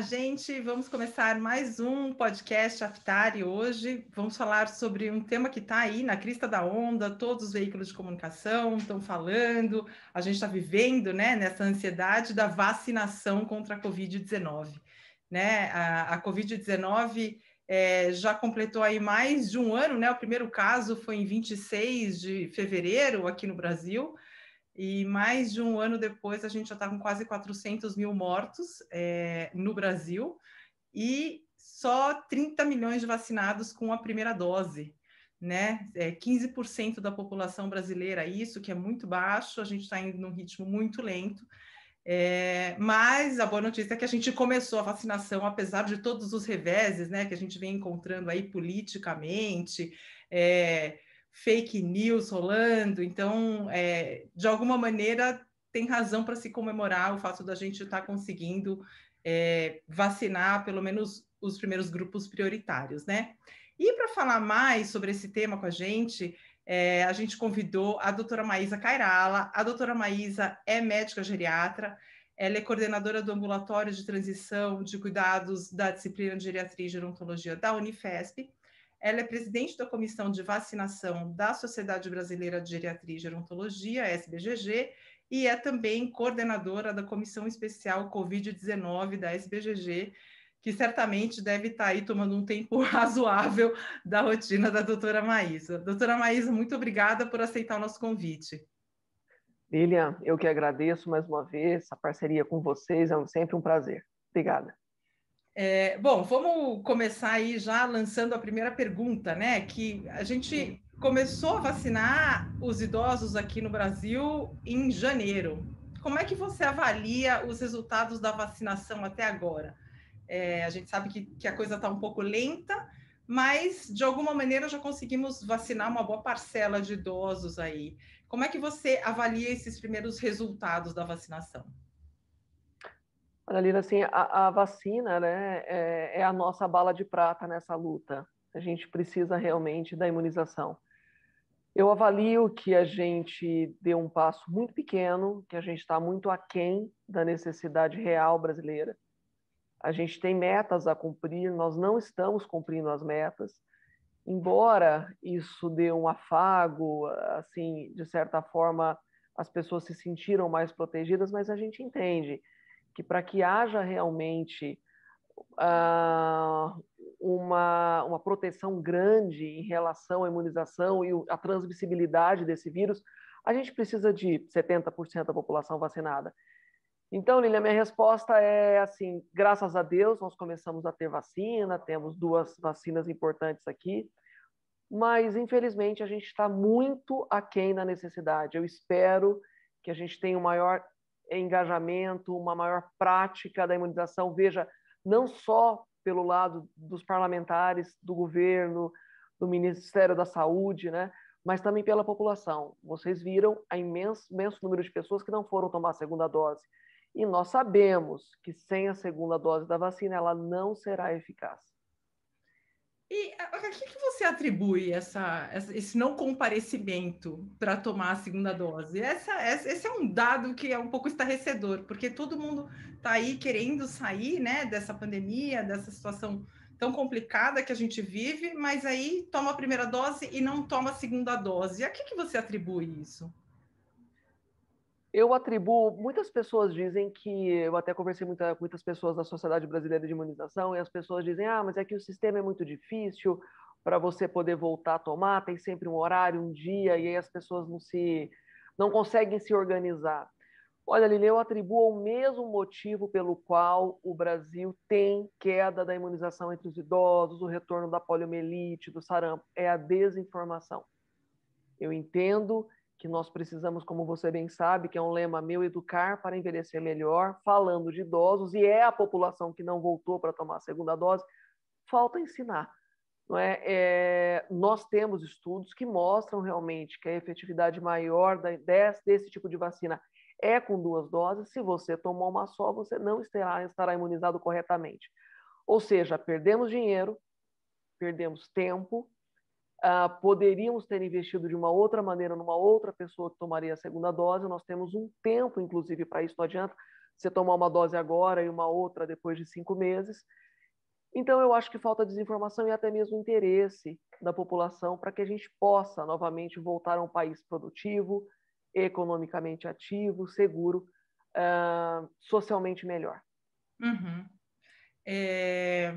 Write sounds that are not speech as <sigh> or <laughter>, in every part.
Gente. Vamos começar mais um podcast Aftari hoje. Vamos falar sobre um tema que está aí na crista da onda, todos os veículos de comunicação estão falando, a gente está vivendo né, nessa ansiedade da vacinação contra a Covid-19. Né? A, a Covid-19 é, já completou aí mais de um ano, né? O primeiro caso foi em 26 de fevereiro aqui no Brasil. E mais de um ano depois, a gente já está com quase 400 mil mortos é, no Brasil e só 30 milhões de vacinados com a primeira dose, né? É 15% da população brasileira, isso que é muito baixo, a gente está indo num ritmo muito lento. É, mas a boa notícia é que a gente começou a vacinação, apesar de todos os reveses né, que a gente vem encontrando aí politicamente, é, fake news rolando, então, é, de alguma maneira, tem razão para se comemorar o fato da gente estar tá conseguindo é, vacinar pelo menos os primeiros grupos prioritários, né? E para falar mais sobre esse tema com a gente, é, a gente convidou a doutora Maísa Cairala. A doutora Maísa é médica geriatra, ela é coordenadora do ambulatório de transição de cuidados da disciplina de geriatria e gerontologia da Unifesp ela é presidente da Comissão de Vacinação da Sociedade Brasileira de Geriatria e Gerontologia, SBGG, e é também coordenadora da Comissão Especial Covid-19 da SBGG, que certamente deve estar aí tomando um tempo <laughs> razoável da rotina da doutora Maísa. Doutora Maísa, muito obrigada por aceitar o nosso convite. Lilian, eu que agradeço mais uma vez a parceria com vocês, é sempre um prazer. Obrigada. É, bom, vamos começar aí já lançando a primeira pergunta, né? Que a gente começou a vacinar os idosos aqui no Brasil em janeiro. Como é que você avalia os resultados da vacinação até agora? É, a gente sabe que, que a coisa está um pouco lenta, mas de alguma maneira já conseguimos vacinar uma boa parcela de idosos aí. Como é que você avalia esses primeiros resultados da vacinação? Olha, assim, a, a vacina né, é, é, a nossa bala de prata nessa luta. A gente precisa realmente da imunização. Eu avalio que a gente deu um passo muito pequeno, que a gente está muito aquém da necessidade real brasileira. A gente tem metas a cumprir, nós não estamos cumprindo as metas. Embora isso dê um afago, assim, de certa forma, as pessoas se sentiram mais protegidas, mas a gente entende que para que haja realmente uh, uma, uma proteção grande em relação à imunização e a transmissibilidade desse vírus, a gente precisa de 70% da população vacinada. Então, Lília, minha resposta é assim: graças a Deus, nós começamos a ter vacina, temos duas vacinas importantes aqui, mas infelizmente a gente está muito aquém na necessidade. Eu espero que a gente tenha o maior engajamento, uma maior prática da imunização, veja, não só pelo lado dos parlamentares, do governo, do Ministério da Saúde, né? mas também pela população. Vocês viram a imenso, imenso número de pessoas que não foram tomar a segunda dose. E nós sabemos que sem a segunda dose da vacina ela não será eficaz. A que, que você atribui essa, esse não comparecimento para tomar a segunda dose? Essa, esse é um dado que é um pouco estarrecedor, porque todo mundo está aí querendo sair né, dessa pandemia, dessa situação tão complicada que a gente vive, mas aí toma a primeira dose e não toma a segunda dose. A que, que você atribui isso? Eu atribuo, muitas pessoas dizem que, eu até conversei com muita, muitas pessoas da Sociedade Brasileira de Imunização, e as pessoas dizem, ah, mas é que o sistema é muito difícil para você poder voltar a tomar, tem sempre um horário, um dia, e aí as pessoas não se não conseguem se organizar. Olha, Lili, eu atribuo o mesmo motivo pelo qual o Brasil tem queda da imunização entre os idosos, o retorno da poliomielite, do sarampo, é a desinformação. Eu entendo que nós precisamos, como você bem sabe, que é um lema meu, educar para envelhecer melhor, falando de idosos, e é a população que não voltou para tomar a segunda dose, falta ensinar. Não é? é nós temos estudos que mostram realmente que a efetividade maior da, desse, desse tipo de vacina é com duas doses. Se você tomou uma só, você não estará, estará imunizado corretamente. Ou seja, perdemos dinheiro, perdemos tempo, Uh, poderíamos ter investido de uma outra maneira numa outra pessoa que tomaria a segunda dose. Nós temos um tempo, inclusive, para isso. Não adianta você tomar uma dose agora e uma outra depois de cinco meses. Então, eu acho que falta desinformação e até mesmo interesse da população para que a gente possa novamente voltar a um país produtivo, economicamente ativo, seguro, uh, socialmente melhor. Uhum. É,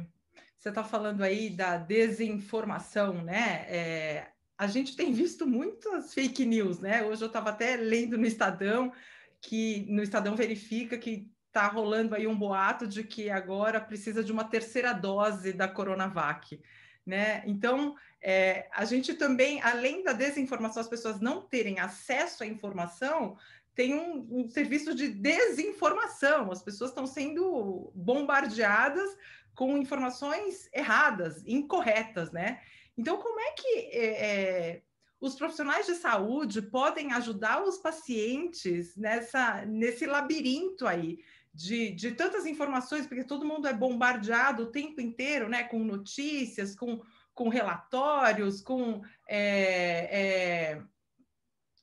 você está falando aí da desinformação, né? É, a gente tem visto muitas fake news, né? Hoje eu estava até lendo no Estadão que no Estadão verifica que está rolando aí um boato de que agora precisa de uma terceira dose da Coronavac. Né? Então, é, a gente também, além da desinformação, as pessoas não terem acesso à informação, tem um, um serviço de desinformação. As pessoas estão sendo bombardeadas com informações erradas, incorretas, né? Então, como é que é, é, os profissionais de saúde podem ajudar os pacientes nessa, nesse labirinto aí de, de tantas informações, porque todo mundo é bombardeado o tempo inteiro, né? Com notícias, com, com relatórios, com é, é,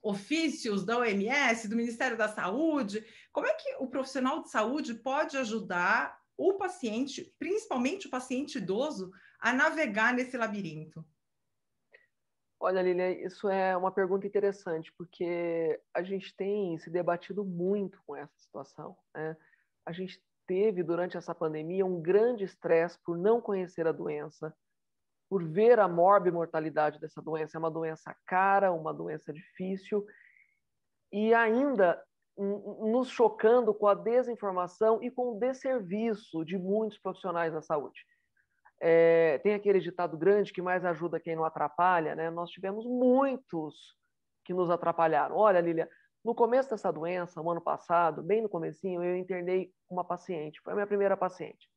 ofícios da OMS, do Ministério da Saúde. Como é que o profissional de saúde pode ajudar o paciente, principalmente o paciente idoso, a navegar nesse labirinto? Olha, Lilia, isso é uma pergunta interessante, porque a gente tem se debatido muito com essa situação. Né? A gente teve, durante essa pandemia, um grande estresse por não conhecer a doença, por ver a mortalidade dessa doença. É uma doença cara, uma doença difícil, e ainda nos chocando com a desinformação e com o desserviço de muitos profissionais da saúde. É, tem aquele ditado grande que mais ajuda quem não atrapalha, né? Nós tivemos muitos que nos atrapalharam. Olha, Lília, no começo dessa doença, no ano passado, bem no comecinho, eu internei uma paciente, foi a minha primeira paciente.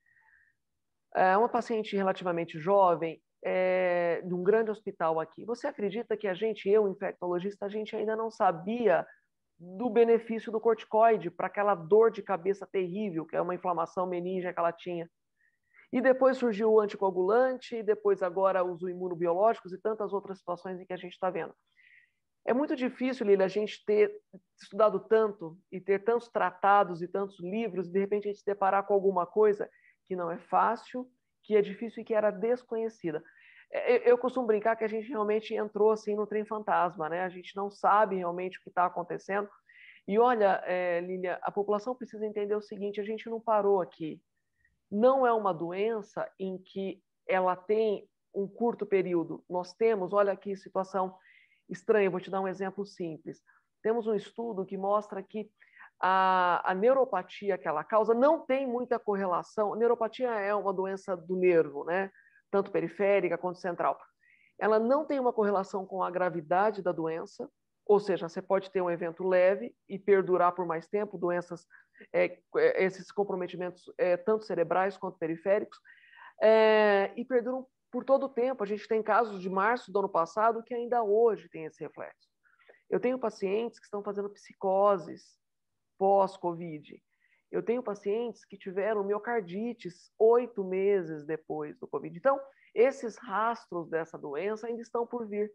É uma paciente relativamente jovem, é, de um grande hospital aqui. Você acredita que a gente, eu, infectologista, a gente ainda não sabia do benefício do corticoide para aquela dor de cabeça terrível, que é uma inflamação meníngea que ela tinha. E depois surgiu o anticoagulante, e depois agora os imunobiológicos e tantas outras situações em que a gente está vendo. É muito difícil, Lili, a gente ter estudado tanto e ter tantos tratados e tantos livros e de repente a gente se deparar com alguma coisa que não é fácil, que é difícil e que era desconhecida. É, eu costumo brincar que a gente realmente entrou assim no trem fantasma, né? A gente não sabe realmente o que está acontecendo. E olha, é, Lília, a população precisa entender o seguinte: a gente não parou aqui não é uma doença em que ela tem um curto período. Nós temos, olha que situação estranha, vou te dar um exemplo simples. Temos um estudo que mostra que a, a neuropatia que ela causa não tem muita correlação. A neuropatia é uma doença do nervo, né? Tanto periférica quanto central. Ela não tem uma correlação com a gravidade da doença, ou seja, você pode ter um evento leve e perdurar por mais tempo, doenças é, é, esses comprometimentos é, tanto cerebrais quanto periféricos, é, e perduram por todo o tempo. A gente tem casos de março do ano passado que ainda hoje tem esse reflexo. Eu tenho pacientes que estão fazendo psicoses pós-Covid. Eu tenho pacientes que tiveram miocardites oito meses depois do Covid. Então, esses rastros dessa doença ainda estão por vir.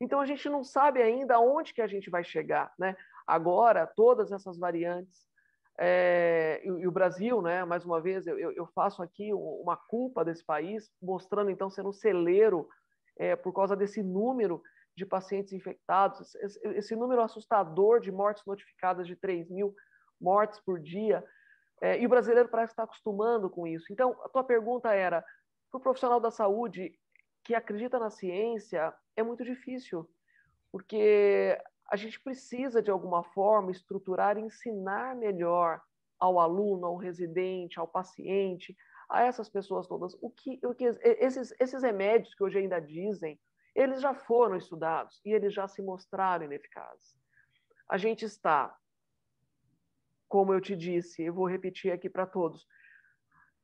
Então, a gente não sabe ainda aonde que a gente vai chegar. Né? Agora, todas essas variantes é, e, o Brasil, né, mais uma vez, eu, eu, faço aqui uma culpa desse país, mostrando então ser um celeiro é, por causa desse número de pacientes infectados, esse, esse, número assustador de mortes notificadas de 3 mil mortes por dia. É, e o brasileiro parece estar acostumando com isso. Então, a tua pergunta era: para o profissional da saúde que acredita na ciência, é muito difícil, porque a gente precisa, de alguma forma, estruturar, ensinar melhor ao aluno, ao residente, ao paciente, a essas pessoas todas, o que, o que esses, esses remédios que hoje ainda dizem, eles já foram estudados e eles já se mostraram ineficazes. A gente está, como eu te disse, eu vou repetir aqui para todos,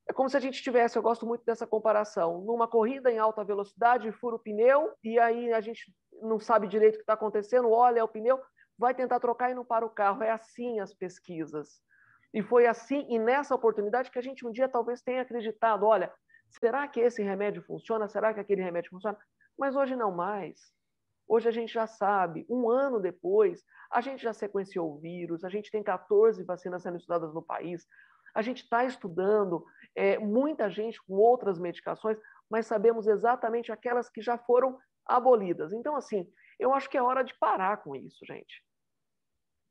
é como se a gente tivesse, eu gosto muito dessa comparação, numa corrida em alta velocidade, fura o pneu, e aí a gente não sabe direito o que está acontecendo, olha é o pneu, vai tentar trocar e não para o carro. É assim as pesquisas. E foi assim, e nessa oportunidade, que a gente um dia talvez tenha acreditado: olha, será que esse remédio funciona? Será que aquele remédio funciona? Mas hoje não mais. Hoje a gente já sabe, um ano depois, a gente já sequenciou o vírus, a gente tem 14 vacinas sendo estudadas no país, a gente está estudando é, muita gente com outras medicações, mas sabemos exatamente aquelas que já foram abolidas. Então, assim, eu acho que é hora de parar com isso, gente.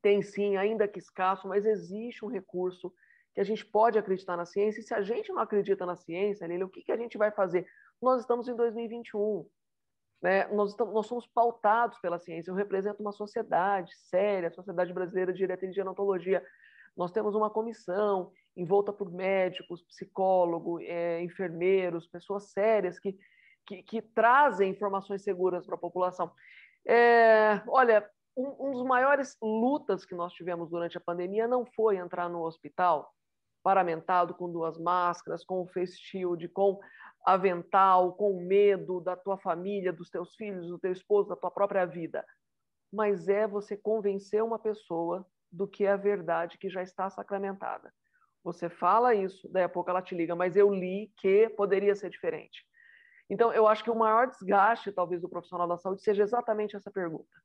Tem sim, ainda que escasso, mas existe um recurso que a gente pode acreditar na ciência. E se a gente não acredita na ciência, Lili, o que, que a gente vai fazer? Nós estamos em 2021. Né? Nós, nós somos pautados pela ciência. Eu represento uma sociedade séria, a Sociedade Brasileira de Direito e Gerontologia. Nós temos uma comissão envolta por médicos, psicólogos, é, enfermeiros, pessoas sérias que, que, que trazem informações seguras para a população. É, olha, um, um dos maiores lutas que nós tivemos durante a pandemia não foi entrar no hospital paramentado com duas máscaras, com o face shield, com avental, com medo da tua família, dos teus filhos, do teu esposo, da tua própria vida. Mas é você convencer uma pessoa do que é a verdade que já está sacramentada. Você fala isso, daí a pouco ela te liga, mas eu li que poderia ser diferente. Então, eu acho que o maior desgaste, talvez, do profissional da saúde seja exatamente essa pergunta.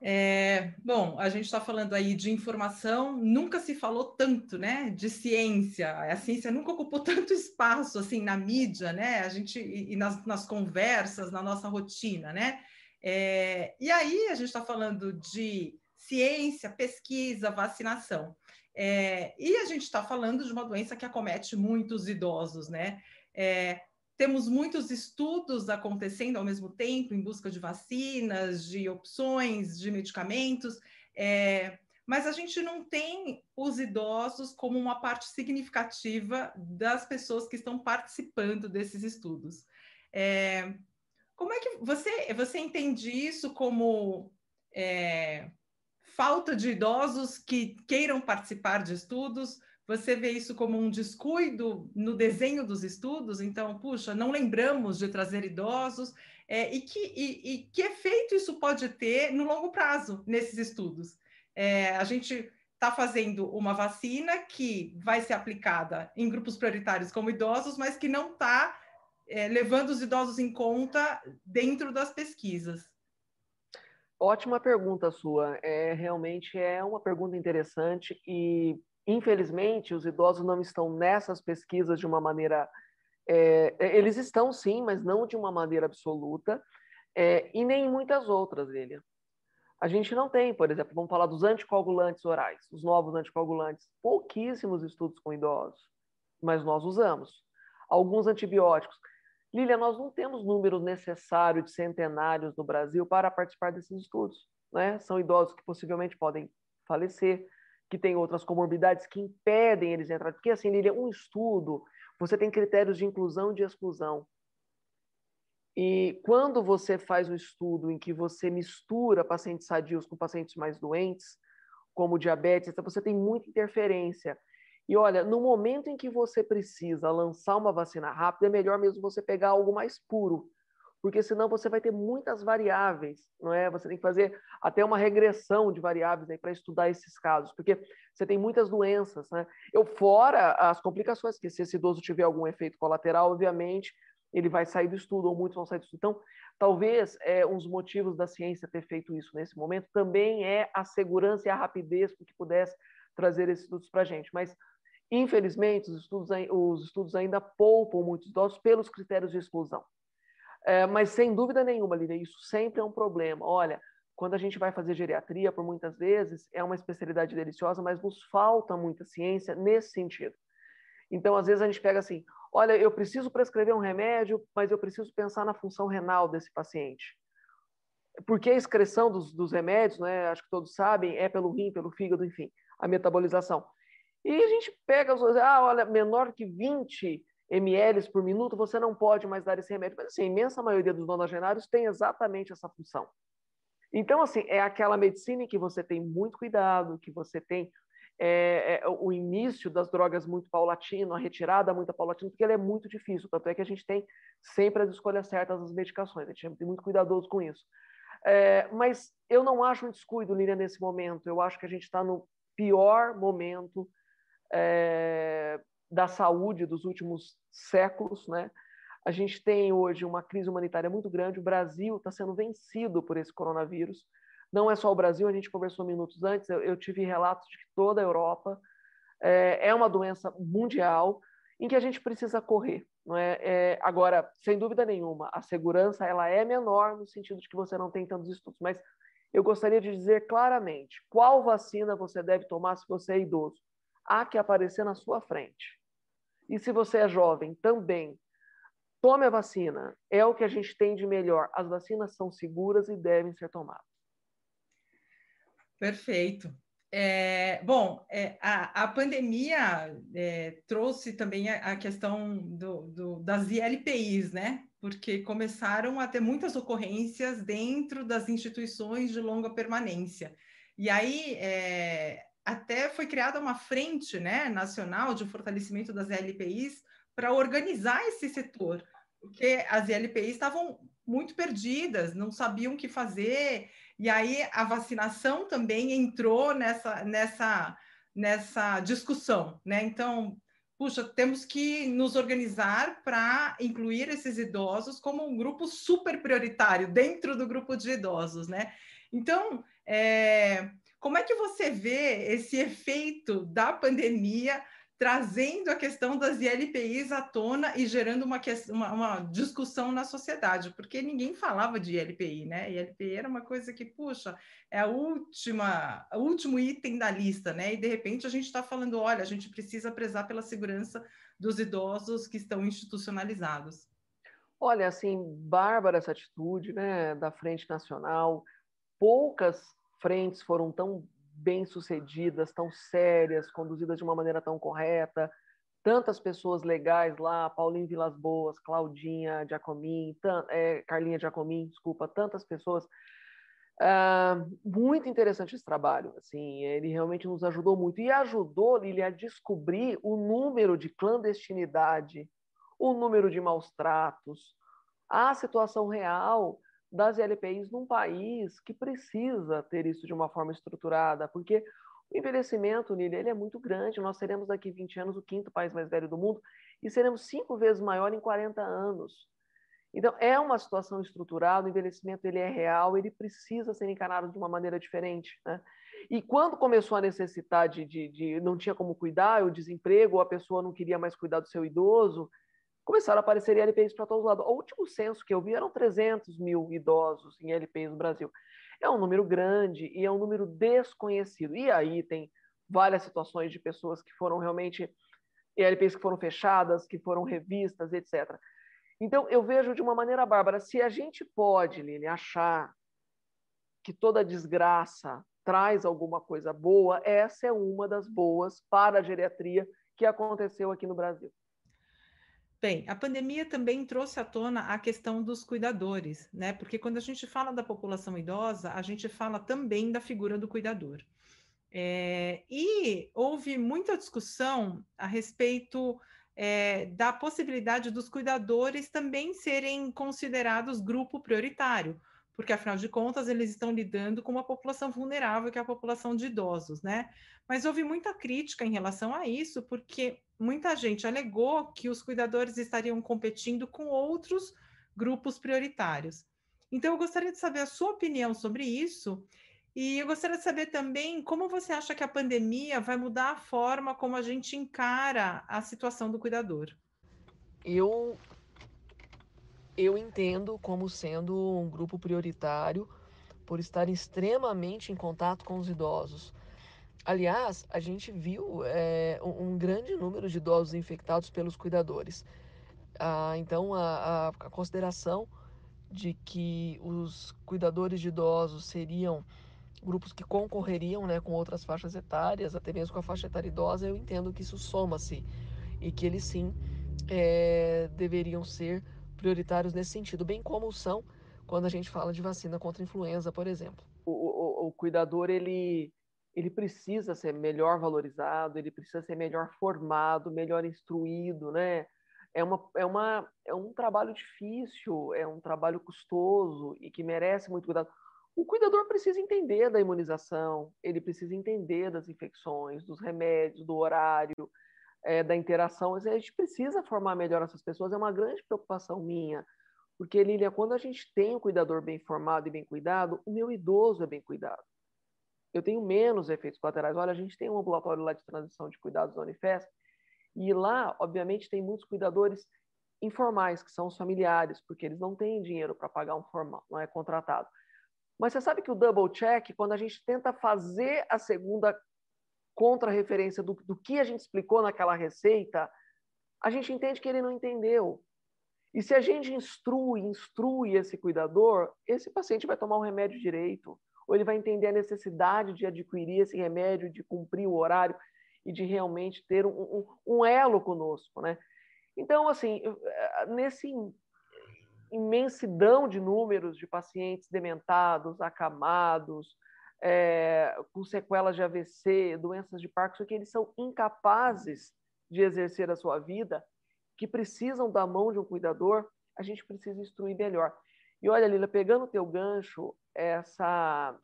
É, bom, a gente está falando aí de informação, nunca se falou tanto, né, de ciência. A ciência nunca ocupou <laughs> tanto espaço assim na mídia, né? A gente e, nas, nas conversas, na nossa rotina, né? É, e aí a gente está falando de ciência, pesquisa, vacinação. É, e a gente está falando de uma doença que acomete muitos idosos, né? É, temos muitos estudos acontecendo ao mesmo tempo em busca de vacinas, de opções, de medicamentos, é, mas a gente não tem os idosos como uma parte significativa das pessoas que estão participando desses estudos. É, como é que você, você entende isso como é, falta de idosos que queiram participar de estudos? Você vê isso como um descuido no desenho dos estudos? Então, puxa, não lembramos de trazer idosos. É, e, que, e, e, que efeito isso pode ter no longo prazo nesses estudos? É, a gente está fazendo uma vacina que vai ser aplicada em grupos prioritários como idosos, mas que não está é, levando os idosos em conta dentro das pesquisas. Ótima pergunta sua. É realmente é uma pergunta interessante e infelizmente os idosos não estão nessas pesquisas de uma maneira é, é, eles estão sim, mas não de uma maneira absoluta é, e nem muitas outras, Lilia. A gente não tem, por exemplo, vamos falar dos anticoagulantes orais, os novos anticoagulantes, pouquíssimos estudos com idosos, mas nós usamos. Alguns antibióticos. Lília, nós não temos número necessário de centenários no Brasil para participar desses estudos. Né? São idosos que possivelmente podem falecer, que têm outras comorbidades que impedem eles de entrar. Porque, assim, Lília, um estudo, você tem critérios de inclusão e de exclusão. E quando você faz um estudo em que você mistura pacientes sadios com pacientes mais doentes, como diabetes, você tem muita interferência. E olha, no momento em que você precisa lançar uma vacina rápida, é melhor mesmo você pegar algo mais puro, porque senão você vai ter muitas variáveis, não é? Você tem que fazer até uma regressão de variáveis aí para estudar esses casos, porque você tem muitas doenças, né? Eu fora as complicações, que se esse idoso tiver algum efeito colateral, obviamente ele vai sair do estudo ou muitos vão sair do estudo. Então, talvez é, um dos motivos da ciência ter feito isso nesse momento também é a segurança e a rapidez que pudesse trazer esses estudos para a gente. Mas Infelizmente, os estudos, os estudos ainda poupam muitos idosos pelos critérios de exclusão. É, mas, sem dúvida nenhuma, Lívia, isso sempre é um problema. Olha, quando a gente vai fazer geriatria, por muitas vezes, é uma especialidade deliciosa, mas nos falta muita ciência nesse sentido. Então, às vezes, a gente pega assim: olha, eu preciso prescrever um remédio, mas eu preciso pensar na função renal desse paciente. Porque a excreção dos, dos remédios, né, acho que todos sabem, é pelo rim, pelo fígado, enfim, a metabolização. E a gente pega, ah, olha, menor que 20 ml por minuto, você não pode mais dar esse remédio. Mas assim, a imensa maioria dos nonagenários tem exatamente essa função. Então, assim, é aquela medicina em que você tem muito cuidado, que você tem é, é, o início das drogas muito paulatino, a retirada muito paulatina, porque ele é muito difícil. Tanto é que a gente tem sempre as escolhas certas das medicações, a gente tem muito cuidadoso com isso. É, mas eu não acho um descuido, Lília, nesse momento. Eu acho que a gente está no pior momento é, da saúde dos últimos séculos, né? A gente tem hoje uma crise humanitária muito grande. O Brasil está sendo vencido por esse coronavírus. Não é só o Brasil, a gente conversou minutos antes. Eu, eu tive relatos de que toda a Europa é, é, uma doença mundial em que a gente precisa correr. Não é? é? Agora, sem dúvida nenhuma, a segurança ela é menor no sentido de que você não tem tantos estudos, mas eu gostaria de dizer claramente qual vacina você deve tomar se você é idoso. Há que aparecer na sua frente. E se você é jovem, também. Tome a vacina. É o que a gente tem de melhor. As vacinas são seguras e devem ser tomadas. Perfeito. É, bom, é, a, a, pandemia é, trouxe também a, a questão do, do, das ILPIs, né? Porque começaram a ter muitas ocorrências dentro das instituições de longa permanência. E aí, é, até foi criada uma frente né, nacional de fortalecimento das ILPIs para organizar esse setor, porque as ILPIs estavam muito perdidas, não sabiam o que fazer, e aí a vacinação também entrou nessa, nessa, nessa discussão, né? Então, puxa, temos que nos organizar para incluir esses idosos como um grupo super prioritário dentro do grupo de idosos, né? Então, é, como é que você vê esse efeito da pandemia trazendo a questão das ILPIs à tona e gerando uma, uma, uma, discussão na sociedade, porque ninguém falava de ILPI, né? ILPI era uma coisa que, puxa, é a última, o último item da lista, né? E de repente a gente está falando, olha, a gente precisa prezar pela segurança dos idosos que estão institucionalizados. Olha, assim, bárbara essa atitude, né, da Frente Nacional. Poucas frentes foram tão bem-sucedidas, tão sérias, conduzidas de uma maneira tão correta, tantas pessoas legais lá, Paulinho Vilas Boas, Claudinha Giacomin, é, Carlinha Giacomin, desculpa, tantas pessoas. Uh, muito interessante esse trabalho, assim, ele realmente nos ajudou muito e ajudou ele a descobrir o número de clandestinidade, o número de maus tratos, a situação real das LPIs num país que precisa ter isso de uma forma estruturada, porque o envelhecimento, Nili, ele é muito grande. Nós seremos daqui 20 anos o quinto país mais velho do mundo e seremos cinco vezes maior em 40 anos. Então, é uma situação estruturada, o envelhecimento ele é real, ele precisa ser encarado de uma maneira diferente. Né? E quando começou a necessidade de, de, não tinha como cuidar, o desemprego, ou a pessoa não queria mais cuidar do seu idoso, começaram a aparecer LPIs para todos os lados. O último censo que eu vi eram 300 mil idosos em LPIs no Brasil. É um número grande e é um número desconhecido. E aí tem várias situações de pessoas que foram realmente LPIs que foram fechadas, que foram revistas, etc. Então, eu vejo de uma maneira bárbara, se a gente pode, Lili, achar que toda desgraça traz alguma coisa boa, essa é uma das boas para a geriatria que aconteceu aqui no Brasil. Bem, a pandemia também trouxe à tona a questão dos cuidadores, né? Porque quando a gente fala da população idosa, a gente fala também da figura do cuidador. É, e houve muita discussão a respeito é, da possibilidade dos cuidadores também serem considerados grupo prioritário, porque afinal de contas eles estão lidando com uma população vulnerável, que é a população de idosos, né? Mas houve muita crítica em relação a isso, porque muita gente alegou que os cuidadores estariam competindo com outros grupos prioritários. Então, eu gostaria de saber a sua opinião sobre isso. E eu gostaria de saber também como você acha que a pandemia vai mudar a forma como a gente encara a situação do cuidador. Eu, eu entendo como sendo um grupo prioritário por estar extremamente em contato com os idosos. Aliás, a gente viu é, um grande número de idosos infectados pelos cuidadores. Ah, então, a, a, consideração de que os cuidadores de idosos seriam grupos que concorreriam né, com outras faixas etárias, até mesmo com a faixa etária idosa, eu entendo que isso soma-se e que eles sim é, deveriam ser prioritários nesse sentido, bem como são quando a gente fala de vacina contra influenza, por exemplo. O, o, o cuidador, ele ele precisa ser melhor valorizado, ele precisa ser melhor formado, melhor instruído, né? É, uma, é, uma, é um trabalho difícil, é um trabalho custoso e que merece muito cuidado. O cuidador precisa entender da imunização, ele precisa entender das infecções, dos remédios, do horário. É, da interação. A gente precisa formar melhor essas pessoas, é uma grande preocupação minha. Porque, Lília, quando a gente tem um cuidador bem formado e bem cuidado, o meu idoso é bem cuidado. Eu tenho menos efeitos colaterais. Olha, a gente tem um ambulatório lá de transição de cuidados da Unifesp, e lá, obviamente, tem muitos cuidadores informais, que são os familiares, porque eles não têm dinheiro para pagar um formal, não é contratado. Mas você sabe que o double check, quando a gente tenta fazer a segunda contra-referência do, do que a gente explicou naquela receita, a gente entende que ele não entendeu. E se a gente instrui, instrui esse cuidador, esse paciente vai tomar o remédio direito, ou ele vai entender a necessidade de adquirir esse remédio, de cumprir o horário e de realmente ter um, um, um elo conosco, né? Então, assim, eh, nesse imensidão de números de pacientes dementados, acamados, é, com sequelas de AVC, doenças de Parkinson, que eles são incapazes de exercer a sua vida, que precisam da mão de um cuidador, a gente precisa instruir melhor. E olha, Lila, pegando o teu gancho, essa,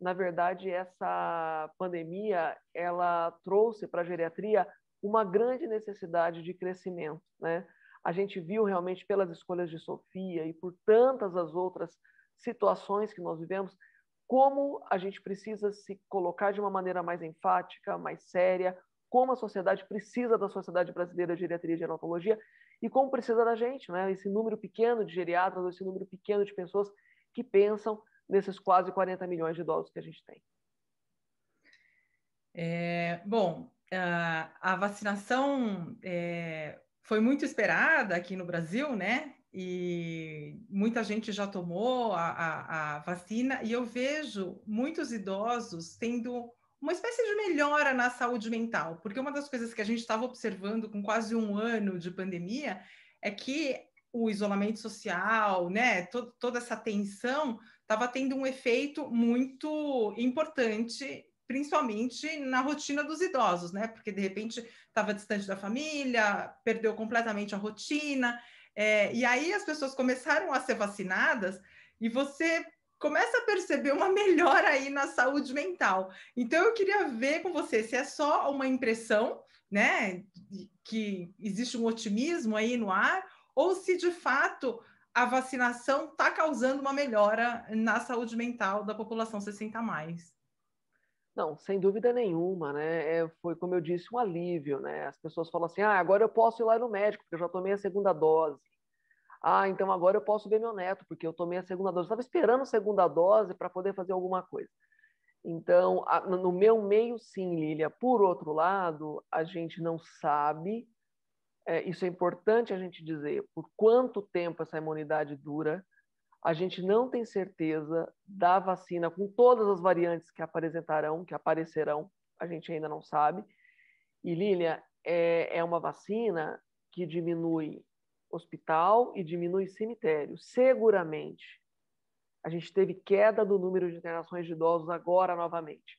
na verdade, essa pandemia, ela trouxe para a geriatria uma grande necessidade de crescimento, né? A gente viu realmente pelas escolhas de Sofia e por tantas as outras situações que nós vivemos, como a gente precisa se colocar de uma maneira mais enfática, mais séria, como a sociedade precisa da Sociedade Brasileira de Geriatria e Gerontologia e como precisa da gente, né? Esse número pequeno de geriatras, esse número pequeno de pessoas que pensam nesses quase 40 milhões de idosos que a gente tem. É, bom, a vacinação é, foi muito esperada aqui no Brasil, né? E muita gente já tomou a, a, a, vacina, e eu vejo muitos idosos tendo uma espécie de melhora na saúde mental, porque uma das coisas que a gente estava observando com quase um ano de pandemia é que o isolamento social, né, toda essa tensão estava tendo um efeito muito importante, principalmente na rotina dos idosos, né, porque de repente estava distante da família, perdeu completamente a rotina. É, e aí as pessoas começaram a ser vacinadas e você começa a perceber uma <laughs> melhora aí na saúde mental. Então eu queria ver com você se é só uma impressão, né, que existe um otimismo aí no ar, ou se de fato a vacinação está causando uma melhora na saúde mental da população 60 mais. Não, sem dúvida nenhuma, né? É, foi, como eu disse, um alívio, né? As pessoas falam assim, ah, agora eu posso ir lá no médico, porque eu já tomei a segunda dose. Ah, então agora eu posso ver meu neto, porque eu tomei a segunda dose. estava esperando a segunda dose para poder fazer alguma coisa. Então, no meu meio, sim, Lília. Por outro lado, a gente não sabe, é, isso é importante a gente dizer, por quanto tempo essa imunidade dura, a gente não tem certeza da vacina com todas as variantes que apresentarão, que aparecerão, a gente ainda não sabe. E Lília, é, é uma vacina que diminui hospital e diminui cemitério. Seguramente. A gente teve queda do número de internações de idosos agora novamente.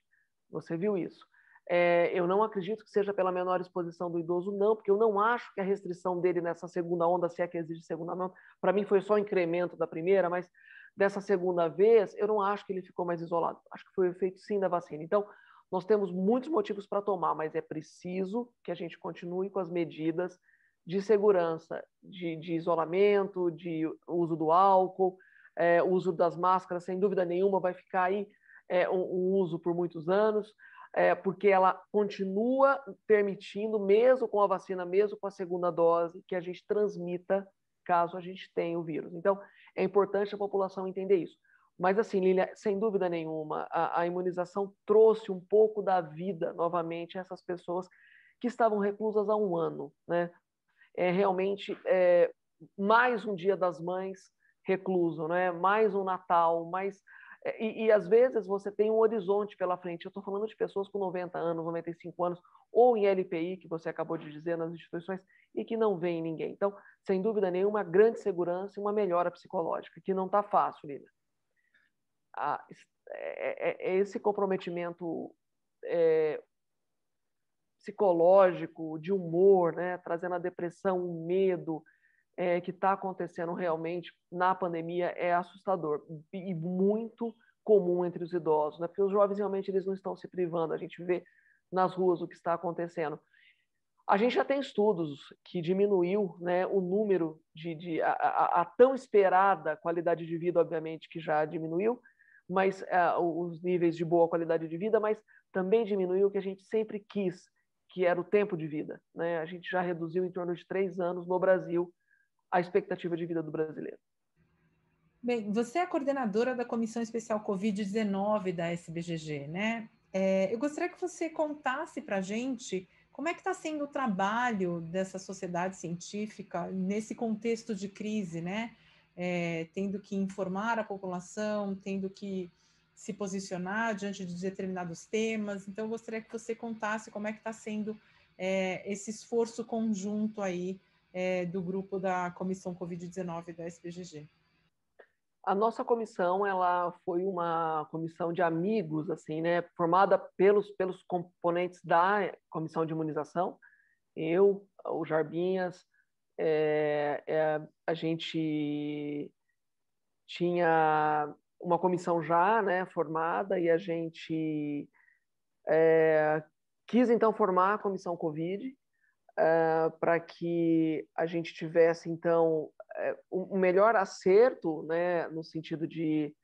Você viu isso? É, eu não acredito que seja pela menor exposição do idoso, não, porque eu não acho que a restrição dele nessa segunda onda, se é que existe segunda onda, para mim foi só incremento da primeira, mas dessa segunda vez, eu não acho que ele ficou mais isolado. Acho que foi o efeito sim da vacina. Então, nós temos muitos motivos para tomar, mas é preciso que a gente continue com as medidas de segurança, de, de isolamento, de uso do álcool, é, uso das máscaras, sem dúvida nenhuma, vai ficar aí é, um, um uso por muitos anos é, porque ela continua permitindo, mesmo com a vacina, mesmo com a segunda dose, que a gente transmita caso a gente tenha o vírus. Então, é importante a população entender isso. Mas, assim, Lília, sem dúvida nenhuma, a, a imunização trouxe um pouco da vida novamente a essas pessoas que estavam reclusas há um ano. Né? É realmente é, mais um Dia das Mães recluso, né? mais um Natal, mais e, e, às vezes você tem um horizonte pela frente. Eu estou falando de pessoas com 90 anos, 95 anos, ou em LPI, que você acabou de dizer nas instituições, e que não vem ninguém. Então, sem dúvida nenhuma, grande segurança e uma melhora psicológica, que não está fácil, Lina. Ah, é, é, esse comprometimento é, psicológico, de humor, né, trazendo a depressão, o medo, é, que está acontecendo realmente na pandemia é assustador e muito comum entre os idosos, né? porque os jovens realmente eles não estão se privando, a gente vê nas ruas o que está acontecendo. A gente já tem estudos que diminuiu né, o número de, de a, a, a, tão esperada qualidade de vida, obviamente, que já diminuiu, mas uh, os níveis de boa qualidade de vida, mas também diminuiu o que a gente sempre quis, que era o tempo de vida. Né? A gente já reduziu em torno de três anos no Brasil a expectativa de vida do brasileiro. Bem, você é coordenadora da Comissão Especial Covid-19 da SBGG, né? É, eu gostaria que você contasse para a gente como é que está sendo o trabalho dessa sociedade científica nesse contexto de crise, né? É, tendo que informar a população, tendo que se posicionar diante de determinados temas. Então, eu gostaria que você contasse como é que está sendo é, esse esforço conjunto aí é, do grupo da Comissão Covid-19 da SBGG. A nossa comissão, ela foi uma comissão de amigos, assim, né, formada pelos pelos componentes da comissão de imunização. Eu, o Jarbinhas, é, é, a gente tinha uma comissão já, né, formada e a gente é, quis então formar a comissão Covid é, para que a gente tivesse então é, um melhor acerto, né, no sentido de,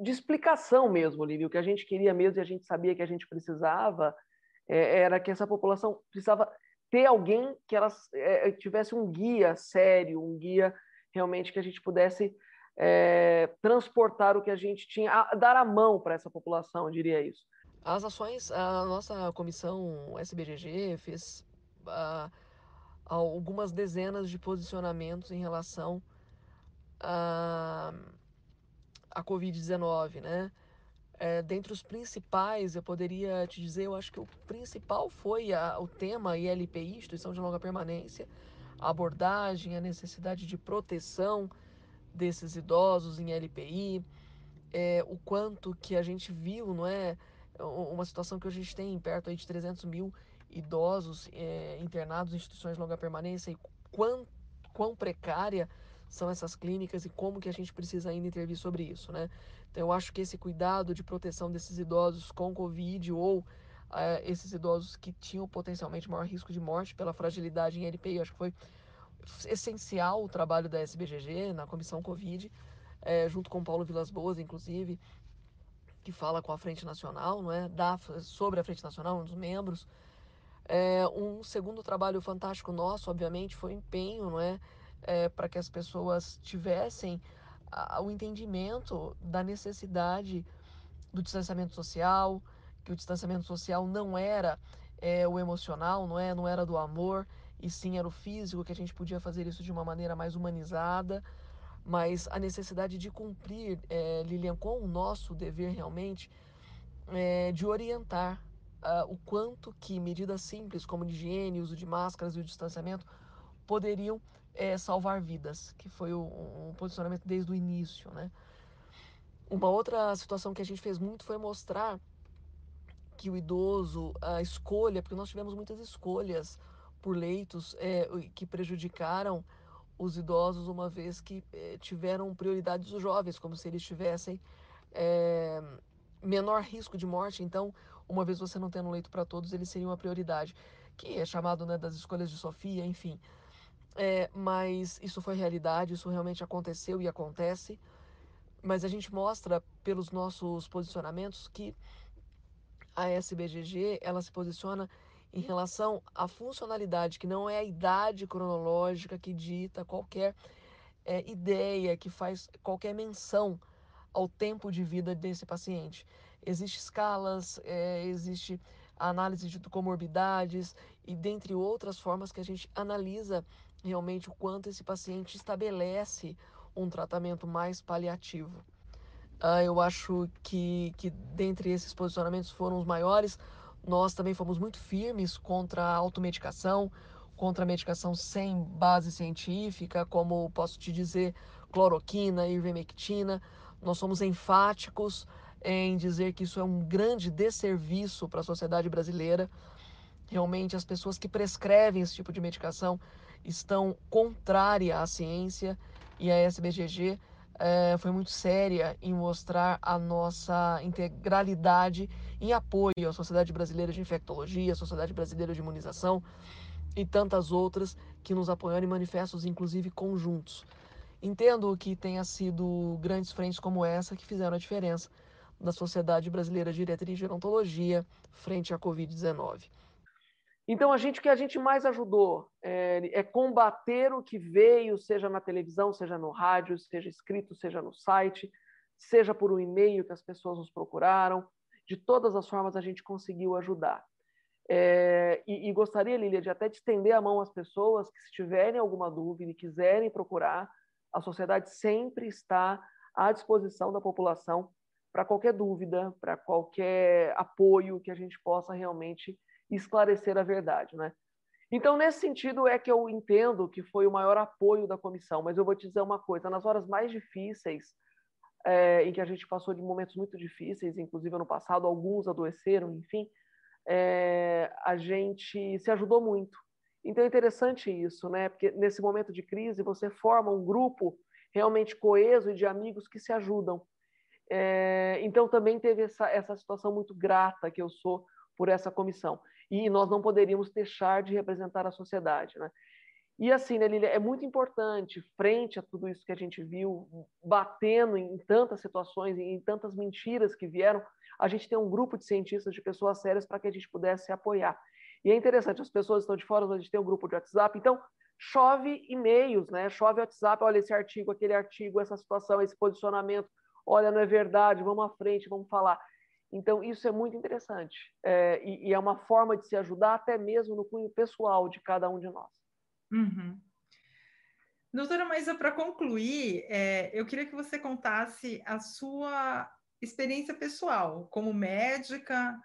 de explicação mesmo, Lívia. O que a gente queria mesmo e a gente sabia que a gente precisava é, era que essa população precisava ter alguém que ela é, tivesse um guia sério, um guia realmente que a gente pudesse é, transportar o que a gente tinha, a, dar a mão para essa população, eu diria isso. As ações, a nossa comissão SBGG fez uh, algumas dezenas de posicionamentos em relação a, a Covid-19, né? É, dentre os principais, eu poderia te dizer, eu acho que o principal foi a, o tema ILPI, Instituição de Longa Permanência, a abordagem, a necessidade de proteção desses idosos em LPI, é, o quanto que a gente viu, não é? Uma situação que a gente tem perto aí de 300 mil idosos é, internados em instituições de longa permanência e quão, quão precária são essas clínicas e como que a gente precisa ainda intervir sobre isso, né? Então eu acho que esse cuidado de proteção desses idosos com Covid ou é, esses idosos que tinham potencialmente maior risco de morte pela fragilidade em LPI, acho que foi essencial o trabalho da SBGG na comissão Covid, é, junto com Paulo Vilas Boas, inclusive, que fala com a Frente Nacional, não é? Da, sobre a Frente Nacional, um dos membros, é, um segundo trabalho fantástico nosso, obviamente, foi o empenho, não é? é para que as pessoas tivessem a, o entendimento da necessidade do distanciamento social, que o distanciamento social não era é, o emocional, não é, não era do amor, e sim era o físico, que a gente podia fazer isso de uma maneira mais humanizada, mas a necessidade de cumprir, é, Lilian, com o nosso dever realmente é, de orientar uh, o quanto que medidas simples como higiene, uso de máscaras e o distanciamento poderiam é, salvar vidas, que foi um posicionamento desde o início, né? Uma outra situação que a gente fez muito foi mostrar que o idoso, a escolha, porque nós tivemos muitas escolhas por leitos é, que prejudicaram os idosos, uma vez que é, tiveram prioridades os jovens, como se eles tivessem é, menor risco de morte. Então, uma vez você não tendo leito para todos, ele seria uma prioridade, que é chamado né, das escolhas de Sofia, enfim. É, mas isso foi realidade, isso realmente aconteceu e acontece. Mas a gente mostra pelos nossos posicionamentos que a SBGG ela se posiciona em relação à funcionalidade, que não é a idade cronológica que dita qualquer é, ideia, que faz qualquer menção ao tempo de vida desse paciente. Existem escalas, é, existe análise de comorbidades e dentre outras formas que a gente analisa realmente o quanto esse paciente estabelece um tratamento mais paliativo. Uh, eu acho que, que dentre esses posicionamentos foram os maiores. Nós também fomos muito firmes contra a automedicação, contra a medicação sem base científica, como posso te dizer, cloroquina, ivermectina. Nós somos enfáticos em dizer que isso é um grande desserviço para a sociedade brasileira. Realmente, as pessoas que prescrevem esse tipo de medicação estão contrárias à ciência e a SBGG é, foi muito séria em mostrar a nossa integralidade em apoio à Sociedade Brasileira de Infectologia, à Sociedade Brasileira de Imunização e tantas outras que nos apoiaram em manifestos, inclusive conjuntos. Entendo que tenha sido grandes frentes como essa que fizeram a diferença na Sociedade Brasileira de Diretriz de Gerontologia frente à Covid-19. Então, a gente, o que a gente mais ajudou é, é, combater o que veio, seja na televisão, seja no rádio, seja escrito, seja no site, seja por um e-mail que as pessoas nos procuraram. De todas as formas, a gente conseguiu ajudar. É, e, e, gostaria, Lília, de até de estender a mão às pessoas que, se tiverem alguma dúvida e quiserem procurar, a sociedade sempre está à disposição da população para qualquer dúvida, para qualquer apoio que a gente possa realmente esclarecer a verdade, né? Então, nesse sentido, é que eu entendo que foi o maior apoio da comissão, mas eu vou te dizer uma coisa: nas horas mais difíceis, é, em que a gente passou de momentos muito difíceis, inclusive ano passado, alguns adoeceram, enfim, é, a gente se ajudou muito. Então é interessante isso, né? Porque nesse momento de crise você forma um grupo realmente coeso e de amigos que se ajudam. É, então também teve essa, essa situação muito grata que eu sou por essa comissão e nós não poderíamos deixar de representar a sociedade, né? E assim, né, Lília, é muito importante, frente a tudo isso que a gente viu, batendo em tantas situações, em tantas mentiras que vieram, a gente tem um grupo de cientistas, de pessoas sérias, para que a gente pudesse apoiar. E é interessante, as pessoas estão de fora, a gente tem um grupo de WhatsApp, então chove e-mails, né? Chove WhatsApp, olha esse artigo, aquele artigo, essa situação, esse posicionamento, olha, não é verdade, vamos à frente, vamos falar. Então, isso é muito interessante. É, e, e, é uma forma de se ajudar até mesmo no cunho pessoal de cada um de nós. Uhum. Doutora Maísa, para concluir, é, eu queria que você contasse a sua experiência pessoal como médica,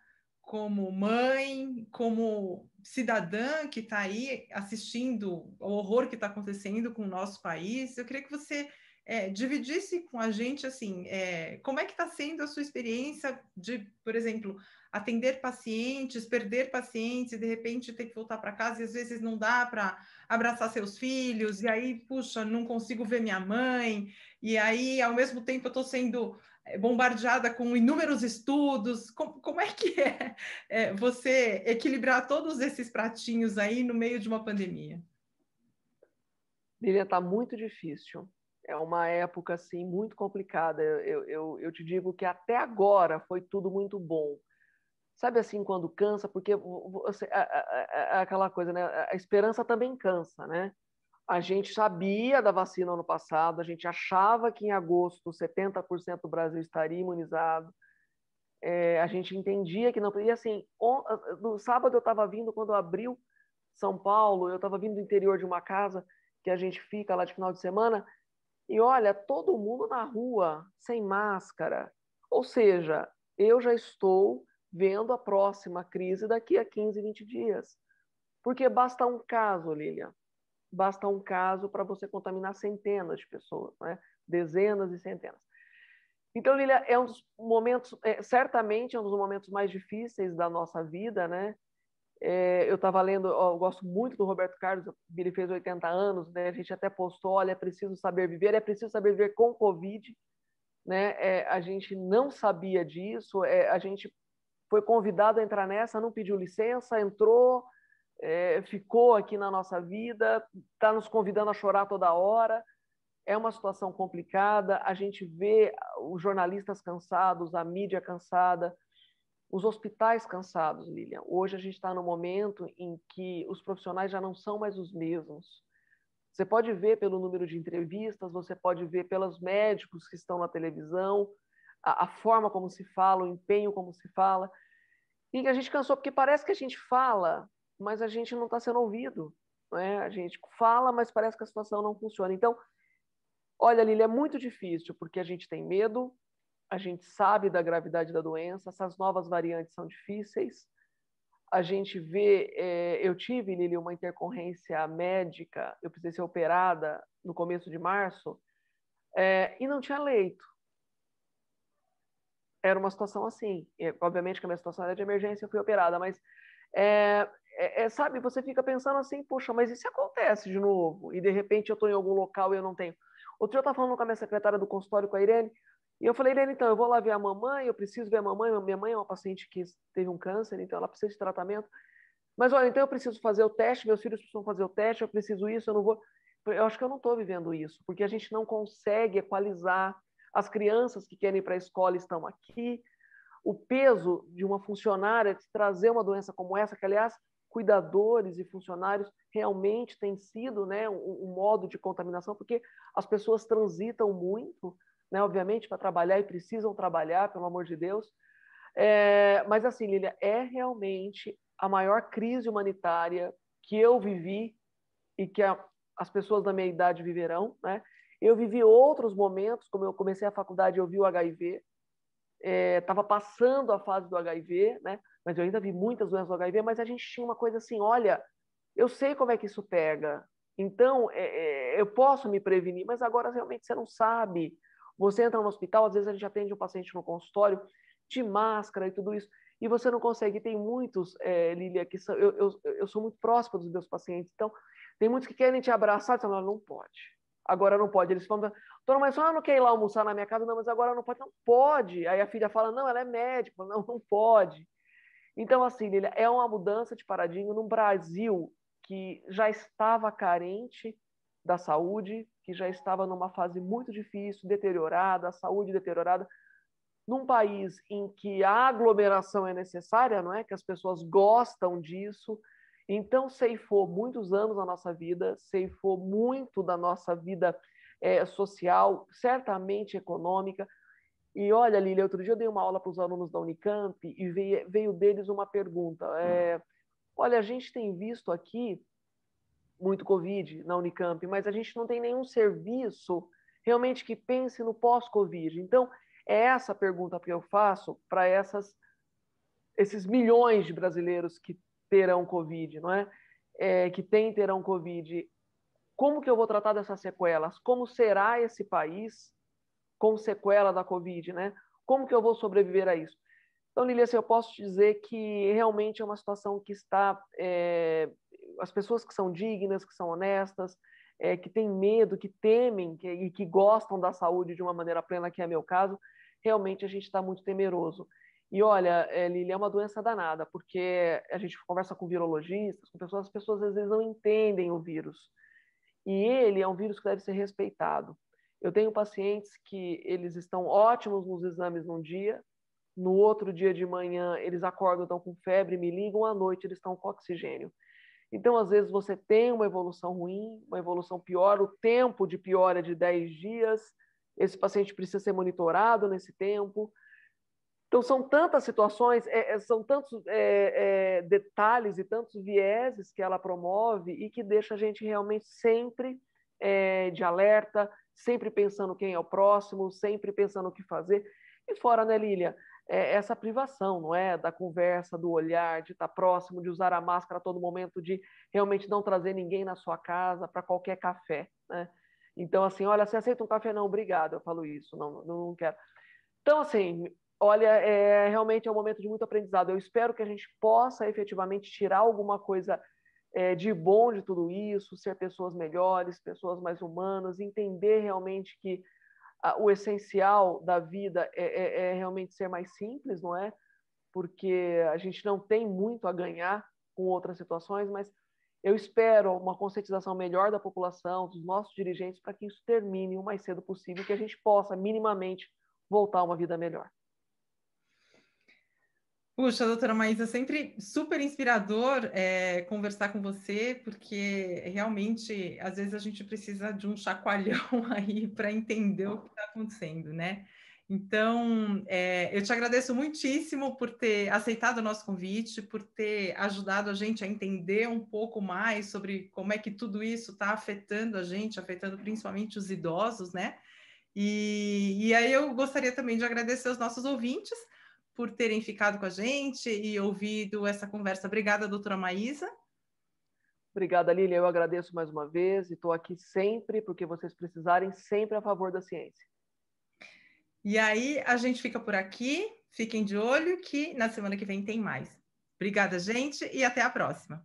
como mãe, como cidadã que está aí assistindo o horror que está acontecendo com o nosso país. Eu queria que você é, dividisse com a gente assim é, como é que está sendo a sua experiência de, por exemplo, atender pacientes, perder pacientes e de repente ter que voltar para casa e às vezes não dá para abraçar seus filhos e aí puxa não consigo ver minha mãe e aí ao mesmo tempo eu estou sendo é, bombardeada com inúmeros estudos. Como, como é que é, é <laughs> você equilibrar todos esses pratinhos aí no meio de uma pandemia? Lilian, está muito difícil é uma época assim muito complicada. Eu, eu, eu te digo que até agora foi tudo muito bom. Sabe assim, quando cansa, porque você, é, é aquela coisa, né? A esperança também cansa, né? A gente sabia da vacina ano passado, a gente achava que em agosto 70% do Brasil estaria imunizado. É, a gente entendia que não. E assim, on, no sábado eu estava vindo, quando abriu São Paulo, eu estava vindo do interior de uma casa que a gente fica lá de final de semana, e olha, todo mundo na rua, sem máscara. Ou seja, eu já estou vendo a próxima crise daqui a 15, 20 dias. Porque basta um caso, Lilian. Basta um caso para você contaminar centenas de pessoas, né? dezenas e centenas. Então, Lilian, é um dos momentos, é, certamente é um dos momentos mais difíceis da nossa vida, né? É, eu estava lendo, eu gosto muito do Roberto Carlos, ele fez 80 anos, né? a gente até postou, olha, é preciso saber viver, é preciso saber viver com Covid, né? É, a gente não sabia disso, é, a gente foi convidado a entrar nessa, não pediu licença, entrou, é, ficou aqui na nossa vida, está nos convidando a chorar toda hora, é uma situação complicada, a gente vê os jornalistas cansados, a mídia cansada, os hospitais cansados, Lilian. Hoje a gente está no momento em que os profissionais já não são mais os mesmos. Você pode ver pelo número de entrevistas, você pode ver pelos médicos que estão na televisão, a, a forma como se fala, o empenho como se fala. E a gente cansou, porque parece que a gente fala, mas a gente não está sendo ouvido. Né? A gente fala, mas parece que a situação não funciona. Então, olha, Lili, é muito difícil, porque a gente tem medo, a gente sabe da gravidade da doença, essas novas variantes são difíceis. A gente vê, é, eu tive, Lili, uma intercorrência médica, eu precisei ser operada no começo de março, é, e não tinha leito. Era uma situação assim. E, obviamente que a minha situação era de emergência, eu fui operada, mas é, é, é, sabe, você fica pensando assim, poxa, mas se acontece de novo? E de repente eu estou em algum local e eu não tenho. Outro dia eu estava falando com a minha secretária do consultório, com a Irene, e eu falei, Irene, então, eu vou lá ver a mamãe, eu preciso ver a mamãe, minha mãe é uma paciente que teve um câncer, então ela precisa de tratamento. Mas olha, então eu preciso fazer o teste, meus filhos precisam fazer o teste, eu preciso isso, eu não vou. Eu acho que eu não estou vivendo isso, porque a gente não consegue equalizar. As crianças que querem ir para a escola estão aqui. O peso de uma funcionária de trazer uma doença como essa, que aliás, cuidadores e funcionários realmente tem sido né, um, um modo de contaminação, porque as pessoas transitam muito, né, obviamente, para trabalhar e precisam trabalhar, pelo amor de Deus. É, mas assim, Lília, é realmente a maior crise humanitária que eu vivi e que a, as pessoas da minha idade viverão. Né? Eu vivi outros momentos, como eu comecei a faculdade, eu vi o HIV, estava é, passando a fase do HIV, né? mas eu ainda vi muitas doenças do HIV, mas a gente tinha uma coisa assim, olha, eu sei como é que isso pega, então é, é, eu posso me prevenir, mas agora realmente você não sabe. Você entra no hospital, às vezes a gente atende um paciente no consultório de máscara e tudo isso e você não consegue. Tem muitos, é, Lilia, que são, eu, eu, eu sou muito próxima dos meus pacientes, então tem muitos que querem te abraçar e falam, não pode. Agora não pode. Eles falam, dona, mas só não quer ir lá almoçar na minha casa? Não, mas agora não pode. Não pode. Aí a filha fala, não, ela é médica. Não, não pode. Então, assim, Lilia, é uma mudança de paradigma no Brasil que já estava carente da saúde, que já estava numa fase muito difícil, deteriorada, a saúde deteriorada num país em que a aglomeração é necessária, não é? Que as pessoas gostam disso. Então, ceifou muitos anos da nossa vida, ceifou muito da nossa vida é, social, certamente econômica. E olha, Lília, outro dia eu dei uma aula para os alunos da Unicamp e veio, veio deles uma pergunta. É, olha, a gente tem visto aqui muito Covid na Unicamp, mas a gente não tem nenhum serviço realmente que pense no pós-Covid. Então, é essa pergunta que eu faço para essas esses milhões de brasileiros que terão Covid, não é? é? Que têm terão Covid. Como que eu vou tratar dessas sequelas? Como será esse país com sequela da Covid, né? Como que eu vou sobreviver a isso? Então, Lilia, assim, eu posso dizer que realmente é uma situação que está... É, as pessoas que são dignas, que são honestas, é, que têm medo, que temem que, e que gostam da saúde de uma maneira plena, que é meu caso, realmente a gente está muito temeroso. E olha, é, Lili, é uma doença danada, porque a gente conversa com virologistas, com pessoas, as pessoas às vezes não entendem o vírus. E ele é um vírus que deve ser respeitado. Eu tenho pacientes que eles estão ótimos nos exames num dia, no outro dia de manhã eles acordam, estão com febre, me ligam, à noite eles estão com oxigênio. Então, às vezes, você tem uma evolução ruim, uma evolução pior, o tempo de pior é de 10 dias, esse paciente precisa ser monitorado nesse tempo. Então, são tantas situações, é, é são tantos é, é, detalhes e tantos vieses que ela promove e que deixa a gente realmente sempre é, de alerta, sempre pensando quem é o próximo, sempre pensando o que fazer. E fora, né, Lília, é, essa privação, não é? Da conversa, do olhar, de estar próximo, de usar a máscara a todo momento, de realmente não trazer ninguém na sua casa para qualquer café, né? Então, assim, olha, você aceita um café? Não, obrigado, eu falo isso, não, não quero. Então, assim, olha, é, realmente é um momento de muito aprendizado. Eu espero que a gente possa efetivamente tirar alguma coisa é, de bom de tudo isso, ser pessoas melhores, pessoas mais humanas, entender realmente que a, o essencial da vida é, é, é realmente ser mais simples, não é? Porque a gente não tem muito a ganhar com outras situações, mas eu espero uma conscientização melhor da população, dos nossos dirigentes, para que isso termine o mais cedo possível, que a gente possa minimamente voltar a uma vida melhor. Puxa, doutora Maísa, sempre super inspirador é, conversar com você, porque realmente, às vezes, a gente precisa de um chacoalhão <laughs> aí para entender o que está acontecendo, né? Então, é, eu te agradeço muitíssimo por ter aceitado o nosso convite, por ter ajudado a gente a entender um pouco mais sobre como é que tudo isso está afetando a gente, afetando principalmente os idosos, né? E, e aí eu gostaria também de agradecer aos nossos ouvintes por terem ficado com a gente e ouvido essa conversa. Obrigada, doutora Maísa. Obrigada, Lília. Eu agradeço mais uma vez e estou aqui sempre, porque vocês precisarem, sempre a favor da ciência. E aí a gente fica por aqui. Fiquem de olho que na semana que vem tem mais. Obrigada, gente, e até a próxima.